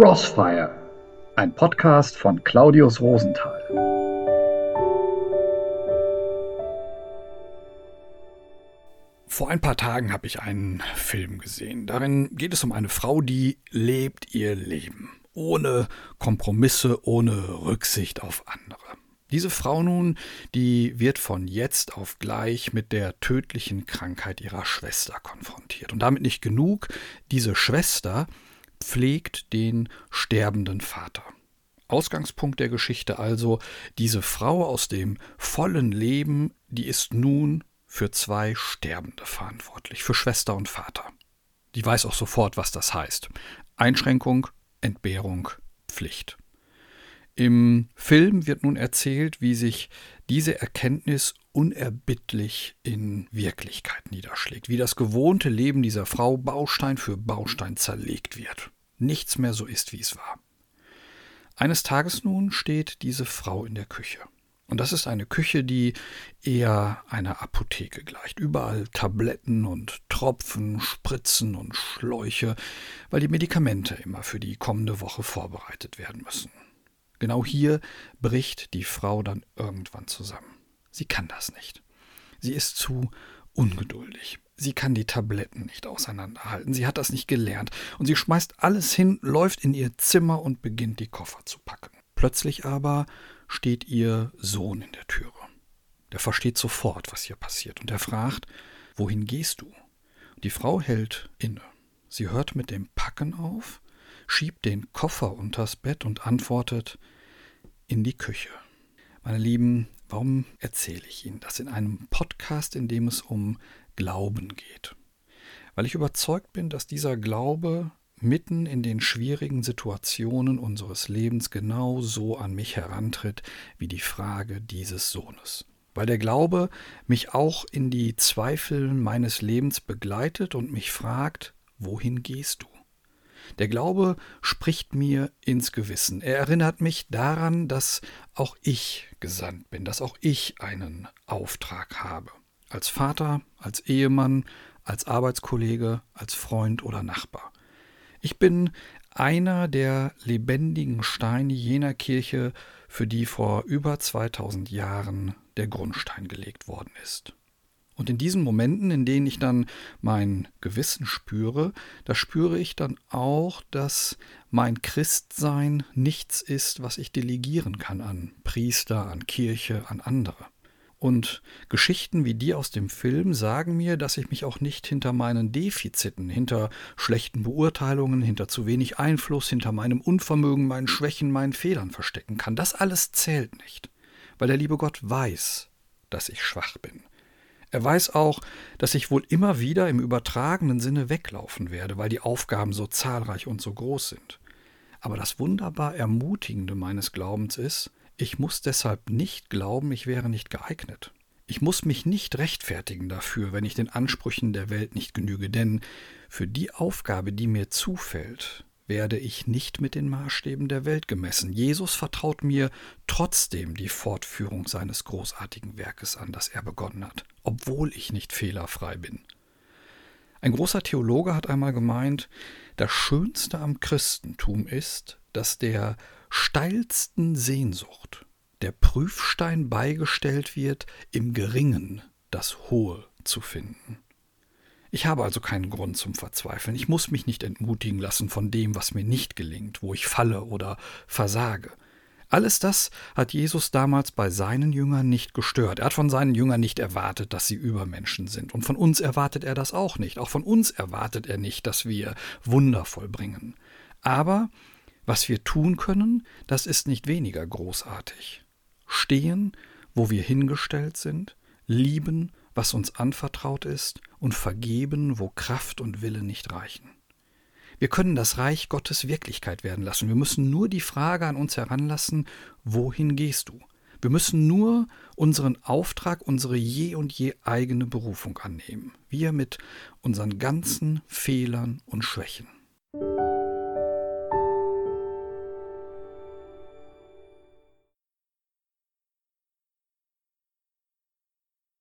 Crossfire, ein Podcast von Claudius Rosenthal. Vor ein paar Tagen habe ich einen Film gesehen. Darin geht es um eine Frau, die lebt ihr Leben. Ohne Kompromisse, ohne Rücksicht auf andere. Diese Frau nun, die wird von jetzt auf gleich mit der tödlichen Krankheit ihrer Schwester konfrontiert. Und damit nicht genug, diese Schwester pflegt den sterbenden Vater. Ausgangspunkt der Geschichte also, diese Frau aus dem vollen Leben, die ist nun für zwei Sterbende verantwortlich, für Schwester und Vater. Die weiß auch sofort, was das heißt. Einschränkung, Entbehrung, Pflicht. Im Film wird nun erzählt, wie sich diese Erkenntnis unerbittlich in Wirklichkeit niederschlägt, wie das gewohnte Leben dieser Frau Baustein für Baustein zerlegt wird. Nichts mehr so ist, wie es war. Eines Tages nun steht diese Frau in der Küche. Und das ist eine Küche, die eher einer Apotheke gleicht. Überall Tabletten und Tropfen, Spritzen und Schläuche, weil die Medikamente immer für die kommende Woche vorbereitet werden müssen. Genau hier bricht die Frau dann irgendwann zusammen. Sie kann das nicht. Sie ist zu ungeduldig. Sie kann die Tabletten nicht auseinanderhalten. Sie hat das nicht gelernt. Und sie schmeißt alles hin, läuft in ihr Zimmer und beginnt die Koffer zu packen. Plötzlich aber steht ihr Sohn in der Türe. Der versteht sofort, was hier passiert, und er fragt, wohin gehst du? Die Frau hält inne. Sie hört mit dem Packen auf, schiebt den Koffer unters Bett und antwortet in die Küche. Meine Lieben, warum erzähle ich Ihnen das in einem Podcast, in dem es um Glauben geht? Weil ich überzeugt bin, dass dieser Glaube mitten in den schwierigen Situationen unseres Lebens genau so an mich herantritt wie die Frage dieses Sohnes. Weil der Glaube mich auch in die Zweifel meines Lebens begleitet und mich fragt, wohin gehst du? Der Glaube spricht mir ins Gewissen. Er erinnert mich daran, dass auch ich gesandt bin, dass auch ich einen Auftrag habe. Als Vater, als Ehemann, als Arbeitskollege, als Freund oder Nachbar. Ich bin einer der lebendigen Steine jener Kirche, für die vor über 2000 Jahren der Grundstein gelegt worden ist. Und in diesen Momenten, in denen ich dann mein Gewissen spüre, da spüre ich dann auch, dass mein Christsein nichts ist, was ich delegieren kann an Priester, an Kirche, an andere. Und Geschichten wie die aus dem Film sagen mir, dass ich mich auch nicht hinter meinen Defiziten, hinter schlechten Beurteilungen, hinter zu wenig Einfluss, hinter meinem Unvermögen, meinen Schwächen, meinen Fehlern verstecken kann. Das alles zählt nicht, weil der liebe Gott weiß, dass ich schwach bin. Er weiß auch, dass ich wohl immer wieder im übertragenen Sinne weglaufen werde, weil die Aufgaben so zahlreich und so groß sind. Aber das wunderbar Ermutigende meines Glaubens ist, ich muss deshalb nicht glauben, ich wäre nicht geeignet. Ich muss mich nicht rechtfertigen dafür, wenn ich den Ansprüchen der Welt nicht genüge, denn für die Aufgabe, die mir zufällt, werde ich nicht mit den Maßstäben der Welt gemessen. Jesus vertraut mir trotzdem die Fortführung seines großartigen Werkes an, das er begonnen hat, obwohl ich nicht fehlerfrei bin. Ein großer Theologe hat einmal gemeint, das Schönste am Christentum ist, dass der steilsten Sehnsucht der Prüfstein beigestellt wird, im Geringen das Hohe zu finden. Ich habe also keinen Grund zum Verzweifeln. Ich muss mich nicht entmutigen lassen von dem, was mir nicht gelingt, wo ich falle oder versage. Alles das hat Jesus damals bei seinen Jüngern nicht gestört. Er hat von seinen Jüngern nicht erwartet, dass sie Übermenschen sind. Und von uns erwartet er das auch nicht. Auch von uns erwartet er nicht, dass wir Wunder vollbringen. Aber was wir tun können, das ist nicht weniger großartig. Stehen, wo wir hingestellt sind, lieben, was uns anvertraut ist, und vergeben, wo Kraft und Wille nicht reichen. Wir können das Reich Gottes Wirklichkeit werden lassen. Wir müssen nur die Frage an uns heranlassen, wohin gehst du? Wir müssen nur unseren Auftrag, unsere je und je eigene Berufung annehmen. Wir mit unseren ganzen Fehlern und Schwächen.